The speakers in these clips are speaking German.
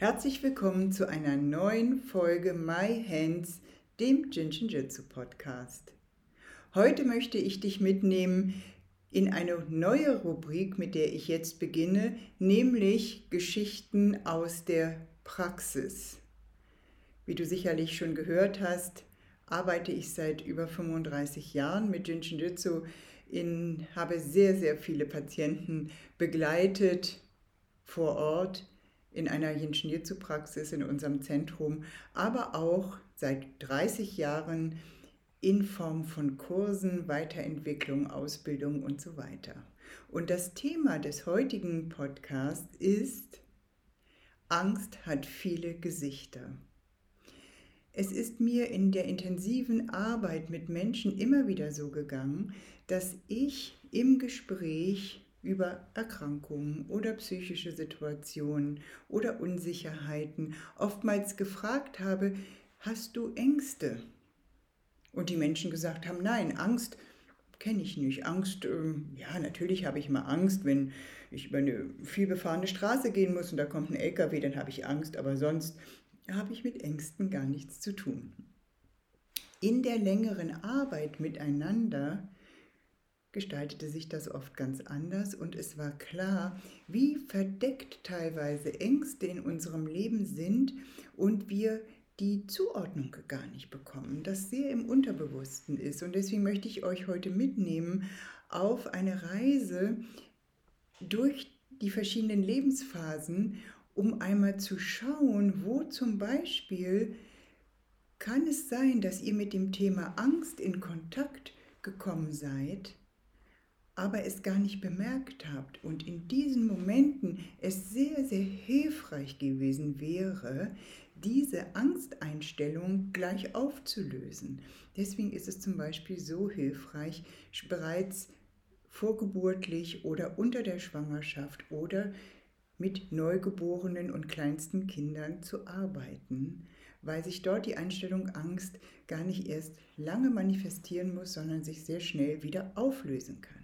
Herzlich willkommen zu einer neuen Folge My Hands, dem Jinshin Jitsu Podcast. Heute möchte ich dich mitnehmen in eine neue Rubrik, mit der ich jetzt beginne, nämlich Geschichten aus der Praxis. Wie du sicherlich schon gehört hast, arbeite ich seit über 35 Jahren mit Jinshin Jitsu, in, habe sehr, sehr viele Patienten begleitet vor Ort in einer Yin-Shin-Jitsu-Praxis in unserem Zentrum, aber auch seit 30 Jahren in Form von Kursen, Weiterentwicklung, Ausbildung und so weiter. Und das Thema des heutigen Podcasts ist Angst hat viele Gesichter. Es ist mir in der intensiven Arbeit mit Menschen immer wieder so gegangen, dass ich im Gespräch über Erkrankungen oder psychische Situationen oder Unsicherheiten oftmals gefragt habe, hast du Ängste? Und die Menschen gesagt haben, nein, Angst kenne ich nicht. Angst, ähm, ja, natürlich habe ich mal Angst, wenn ich über eine vielbefahrene Straße gehen muss und da kommt ein LKW, dann habe ich Angst, aber sonst habe ich mit Ängsten gar nichts zu tun. In der längeren Arbeit miteinander gestaltete sich das oft ganz anders und es war klar, wie verdeckt teilweise Ängste in unserem Leben sind und wir die Zuordnung gar nicht bekommen, das sehr im Unterbewussten ist. Und deswegen möchte ich euch heute mitnehmen auf eine Reise durch die verschiedenen Lebensphasen, um einmal zu schauen, wo zum Beispiel kann es sein, dass ihr mit dem Thema Angst in Kontakt gekommen seid aber es gar nicht bemerkt habt und in diesen Momenten es sehr, sehr hilfreich gewesen wäre, diese Angsteinstellung gleich aufzulösen. Deswegen ist es zum Beispiel so hilfreich, bereits vorgeburtlich oder unter der Schwangerschaft oder mit Neugeborenen und kleinsten Kindern zu arbeiten, weil sich dort die Einstellung Angst gar nicht erst lange manifestieren muss, sondern sich sehr schnell wieder auflösen kann.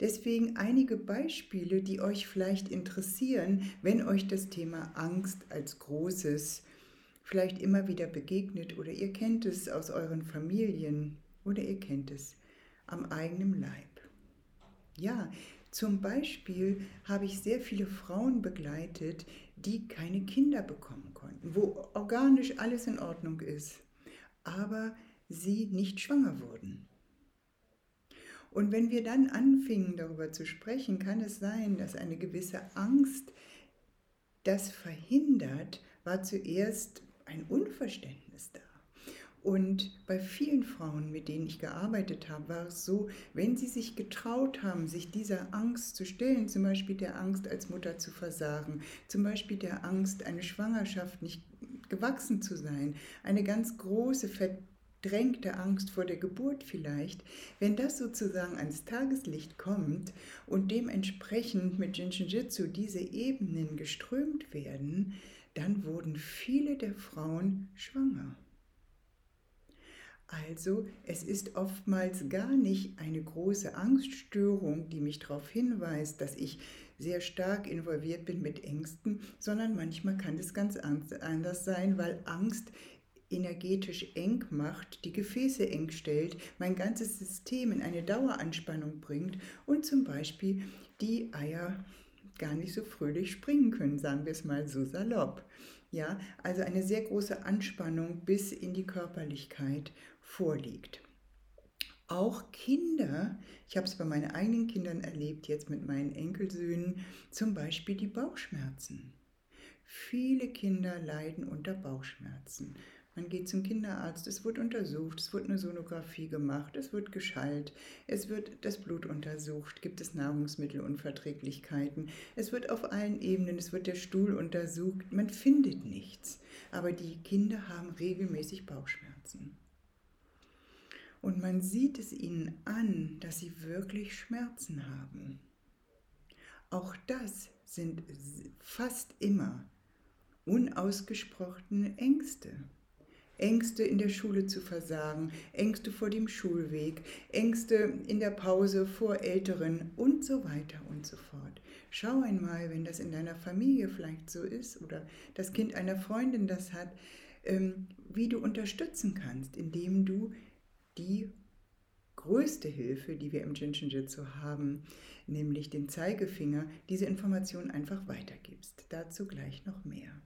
Deswegen einige Beispiele, die euch vielleicht interessieren, wenn euch das Thema Angst als großes vielleicht immer wieder begegnet oder ihr kennt es aus euren Familien oder ihr kennt es am eigenen Leib. Ja, zum Beispiel habe ich sehr viele Frauen begleitet, die keine Kinder bekommen konnten, wo organisch alles in Ordnung ist, aber sie nicht schwanger wurden. Und wenn wir dann anfingen darüber zu sprechen, kann es sein, dass eine gewisse Angst das verhindert, war zuerst ein Unverständnis da. Und bei vielen Frauen, mit denen ich gearbeitet habe, war es so, wenn sie sich getraut haben, sich dieser Angst zu stellen, zum Beispiel der Angst als Mutter zu versagen, zum Beispiel der Angst, eine Schwangerschaft nicht gewachsen zu sein, eine ganz große, drängte Angst vor der Geburt vielleicht, wenn das sozusagen ans Tageslicht kommt und dementsprechend mit Jinshinjutsu diese Ebenen geströmt werden, dann wurden viele der Frauen schwanger. Also es ist oftmals gar nicht eine große Angststörung, die mich darauf hinweist, dass ich sehr stark involviert bin mit Ängsten, sondern manchmal kann es ganz anders sein, weil Angst energetisch eng macht, die Gefäße eng stellt, mein ganzes System in eine Daueranspannung bringt und zum Beispiel die Eier gar nicht so fröhlich springen können, sagen wir es mal so salopp. Ja, also eine sehr große Anspannung bis in die Körperlichkeit vorliegt. Auch Kinder, ich habe es bei meinen eigenen Kindern erlebt, jetzt mit meinen Enkelsöhnen, zum Beispiel die Bauchschmerzen. Viele Kinder leiden unter Bauchschmerzen. Man geht zum Kinderarzt, es wird untersucht, es wird eine Sonographie gemacht, es wird geschallt, es wird das Blut untersucht, gibt es Nahrungsmittelunverträglichkeiten, es wird auf allen Ebenen, es wird der Stuhl untersucht, man findet nichts. aber die Kinder haben regelmäßig Bauchschmerzen. Und man sieht es ihnen an, dass sie wirklich Schmerzen haben. Auch das sind fast immer unausgesprochene Ängste. Ängste in der Schule zu versagen, Ängste vor dem Schulweg, Ängste in der Pause vor Älteren und so weiter und so fort. Schau einmal, wenn das in deiner Familie vielleicht so ist oder das Kind einer Freundin das hat, ähm, wie du unterstützen kannst, indem du die größte Hilfe, die wir im Jinshinjutsu haben, nämlich den Zeigefinger, diese Information einfach weitergibst. Dazu gleich noch mehr.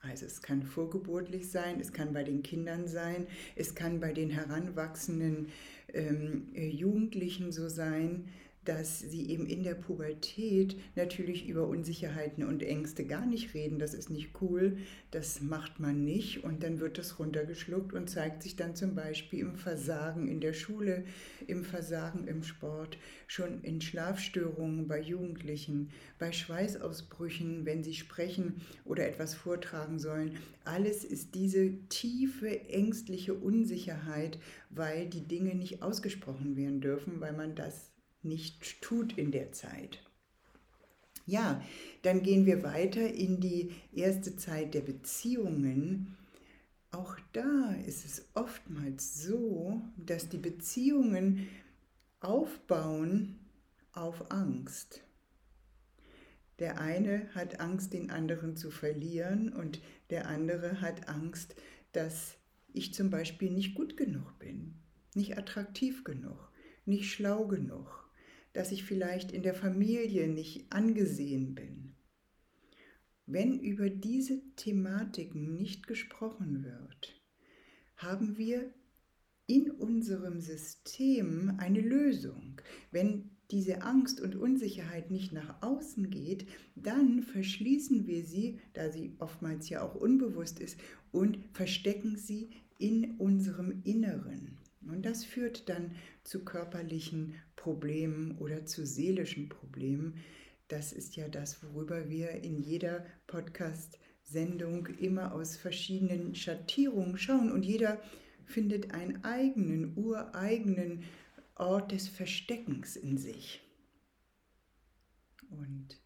Also es kann vorgeburtlich sein, es kann bei den Kindern sein, es kann bei den heranwachsenden ähm, äh, Jugendlichen so sein, dass sie eben in der Pubertät natürlich über Unsicherheiten und Ängste gar nicht reden. Das ist nicht cool, das macht man nicht und dann wird das runtergeschluckt und zeigt sich dann zum Beispiel im Versagen in der Schule, im Versagen im Sport, schon in Schlafstörungen bei Jugendlichen, bei Schweißausbrüchen, wenn sie sprechen oder etwas vortragen sollen. Alles ist diese tiefe ängstliche Unsicherheit, weil die Dinge nicht ausgesprochen werden dürfen, weil man das nicht tut in der Zeit. Ja, dann gehen wir weiter in die erste Zeit der Beziehungen. Auch da ist es oftmals so, dass die Beziehungen aufbauen auf Angst. Der eine hat Angst, den anderen zu verlieren und der andere hat Angst, dass ich zum Beispiel nicht gut genug bin, nicht attraktiv genug, nicht schlau genug dass ich vielleicht in der Familie nicht angesehen bin. Wenn über diese Thematiken nicht gesprochen wird, haben wir in unserem System eine Lösung. Wenn diese Angst und Unsicherheit nicht nach außen geht, dann verschließen wir sie, da sie oftmals ja auch unbewusst ist, und verstecken sie in unserem Inneren. Und das führt dann zu körperlichen Problemen oder zu seelischen Problemen. Das ist ja das, worüber wir in jeder Podcast-Sendung immer aus verschiedenen Schattierungen schauen. Und jeder findet einen eigenen, ureigenen Ort des Versteckens in sich. Und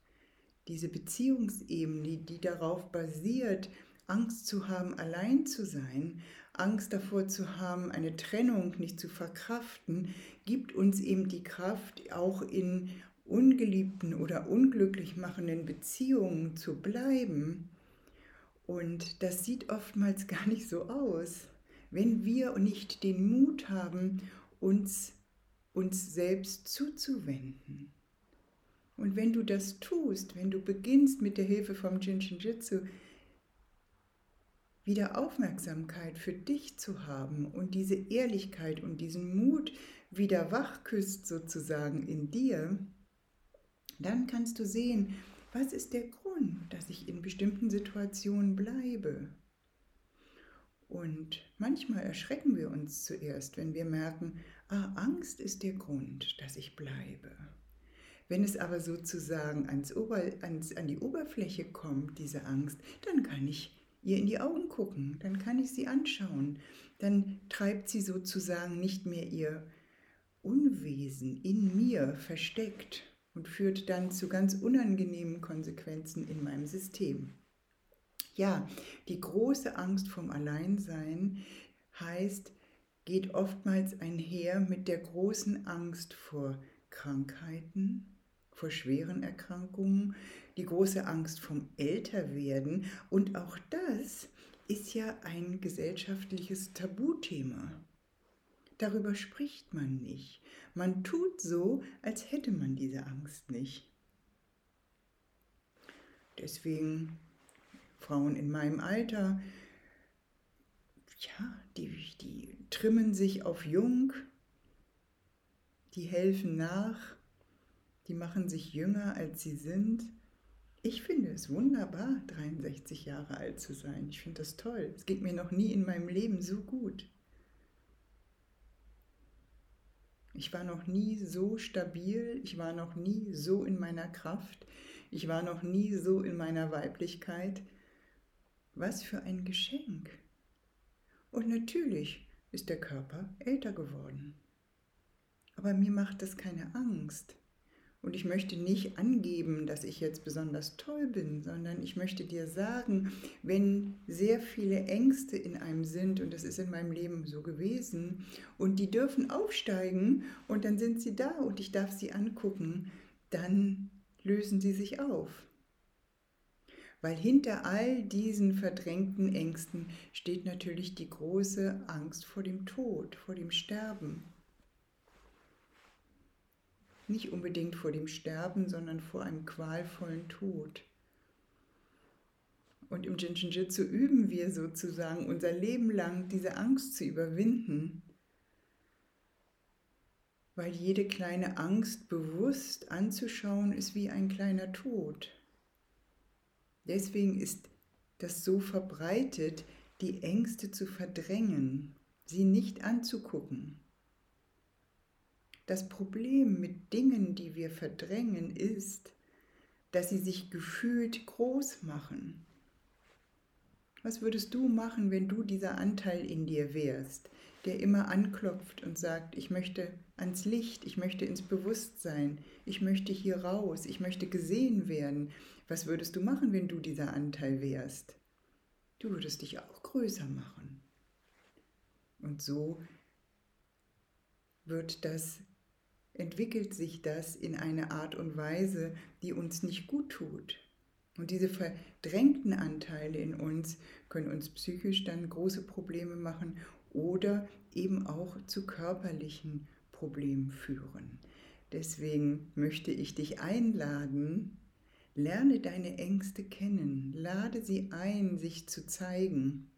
diese Beziehungsebene, die darauf basiert, Angst zu haben, allein zu sein, Angst davor zu haben, eine Trennung nicht zu verkraften, gibt uns eben die Kraft, auch in ungeliebten oder unglücklich machenden Beziehungen zu bleiben. Und das sieht oftmals gar nicht so aus, wenn wir nicht den Mut haben, uns, uns selbst zuzuwenden. Und wenn du das tust, wenn du beginnst mit der Hilfe vom Jinshin Jitsu, wieder Aufmerksamkeit für dich zu haben und diese Ehrlichkeit und diesen Mut wieder wachküsst sozusagen in dir, dann kannst du sehen, was ist der Grund, dass ich in bestimmten Situationen bleibe. Und manchmal erschrecken wir uns zuerst, wenn wir merken, ah, Angst ist der Grund, dass ich bleibe. Wenn es aber sozusagen ans Ober, ans, an die Oberfläche kommt, diese Angst, dann kann ich ihr in die Augen gucken, dann kann ich sie anschauen, dann treibt sie sozusagen nicht mehr ihr Unwesen in mir versteckt und führt dann zu ganz unangenehmen Konsequenzen in meinem System. Ja, die große Angst vom Alleinsein heißt, geht oftmals einher mit der großen Angst vor Krankheiten, vor schweren Erkrankungen, die große Angst vom Älterwerden und auch das ist ja ein gesellschaftliches Tabuthema. Darüber spricht man nicht. Man tut so, als hätte man diese Angst nicht. Deswegen Frauen in meinem Alter, ja, die, die trimmen sich auf jung, die helfen nach, die machen sich jünger, als sie sind. Ich finde es wunderbar, 63 Jahre alt zu sein. Ich finde das toll. Es geht mir noch nie in meinem Leben so gut. Ich war noch nie so stabil, ich war noch nie so in meiner Kraft, ich war noch nie so in meiner Weiblichkeit. Was für ein Geschenk. Und natürlich ist der Körper älter geworden. Aber mir macht das keine Angst. Und ich möchte nicht angeben, dass ich jetzt besonders toll bin, sondern ich möchte dir sagen, wenn sehr viele Ängste in einem sind, und das ist in meinem Leben so gewesen, und die dürfen aufsteigen und dann sind sie da und ich darf sie angucken, dann lösen sie sich auf. Weil hinter all diesen verdrängten Ängsten steht natürlich die große Angst vor dem Tod, vor dem Sterben. Nicht unbedingt vor dem Sterben, sondern vor einem qualvollen Tod. Und im Jinshinjutsu üben wir sozusagen unser Leben lang diese Angst zu überwinden, weil jede kleine Angst bewusst anzuschauen ist wie ein kleiner Tod. Deswegen ist das so verbreitet, die Ängste zu verdrängen, sie nicht anzugucken. Das Problem mit Dingen, die wir verdrängen, ist, dass sie sich gefühlt groß machen. Was würdest du machen, wenn du dieser Anteil in dir wärst, der immer anklopft und sagt, ich möchte ans Licht, ich möchte ins Bewusstsein, ich möchte hier raus, ich möchte gesehen werden. Was würdest du machen, wenn du dieser Anteil wärst? Du würdest dich auch größer machen. Und so wird das entwickelt sich das in eine Art und Weise, die uns nicht gut tut. Und diese verdrängten Anteile in uns können uns psychisch dann große Probleme machen oder eben auch zu körperlichen Problemen führen. Deswegen möchte ich dich einladen, lerne deine Ängste kennen, lade sie ein, sich zu zeigen,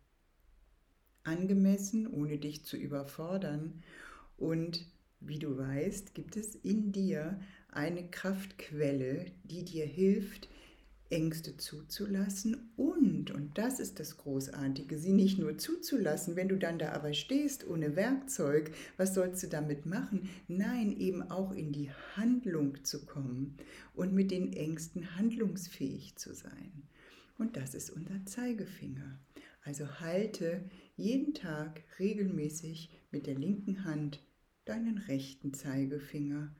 angemessen, ohne dich zu überfordern und wie du weißt, gibt es in dir eine Kraftquelle, die dir hilft, Ängste zuzulassen und, und das ist das Großartige, sie nicht nur zuzulassen, wenn du dann da aber stehst ohne Werkzeug, was sollst du damit machen? Nein, eben auch in die Handlung zu kommen und mit den Ängsten handlungsfähig zu sein. Und das ist unser Zeigefinger. Also halte jeden Tag regelmäßig mit der linken Hand deinen rechten Zeigefinger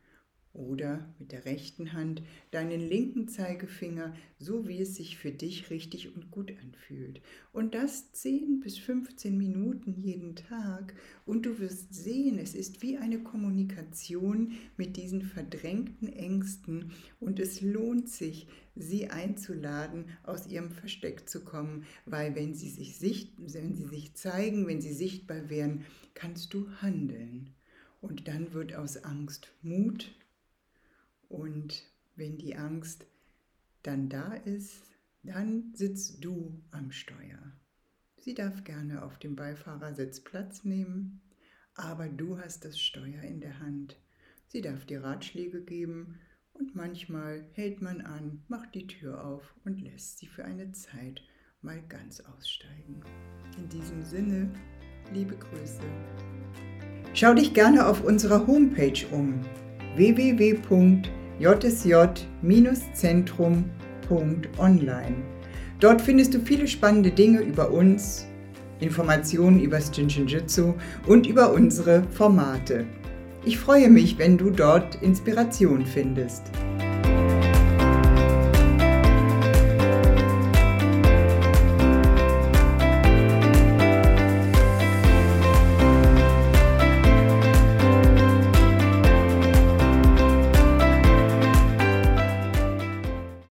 oder mit der rechten Hand deinen linken Zeigefinger, so wie es sich für dich richtig und gut anfühlt. Und das 10 bis 15 Minuten jeden Tag und du wirst sehen, es ist wie eine Kommunikation mit diesen verdrängten Ängsten und es lohnt sich, sie einzuladen, aus ihrem Versteck zu kommen, weil wenn sie sich, sicht, wenn sie sich zeigen, wenn sie sichtbar werden, kannst du handeln. Und dann wird aus Angst Mut. Und wenn die Angst dann da ist, dann sitzt du am Steuer. Sie darf gerne auf dem Beifahrersitz Platz nehmen, aber du hast das Steuer in der Hand. Sie darf dir Ratschläge geben und manchmal hält man an, macht die Tür auf und lässt sie für eine Zeit mal ganz aussteigen. In diesem Sinne, liebe Grüße. Schau dich gerne auf unserer Homepage um www.jsj-zentrum.online. Dort findest du viele spannende Dinge über uns, Informationen über das Jinshinjutsu und über unsere Formate. Ich freue mich, wenn du dort Inspiration findest.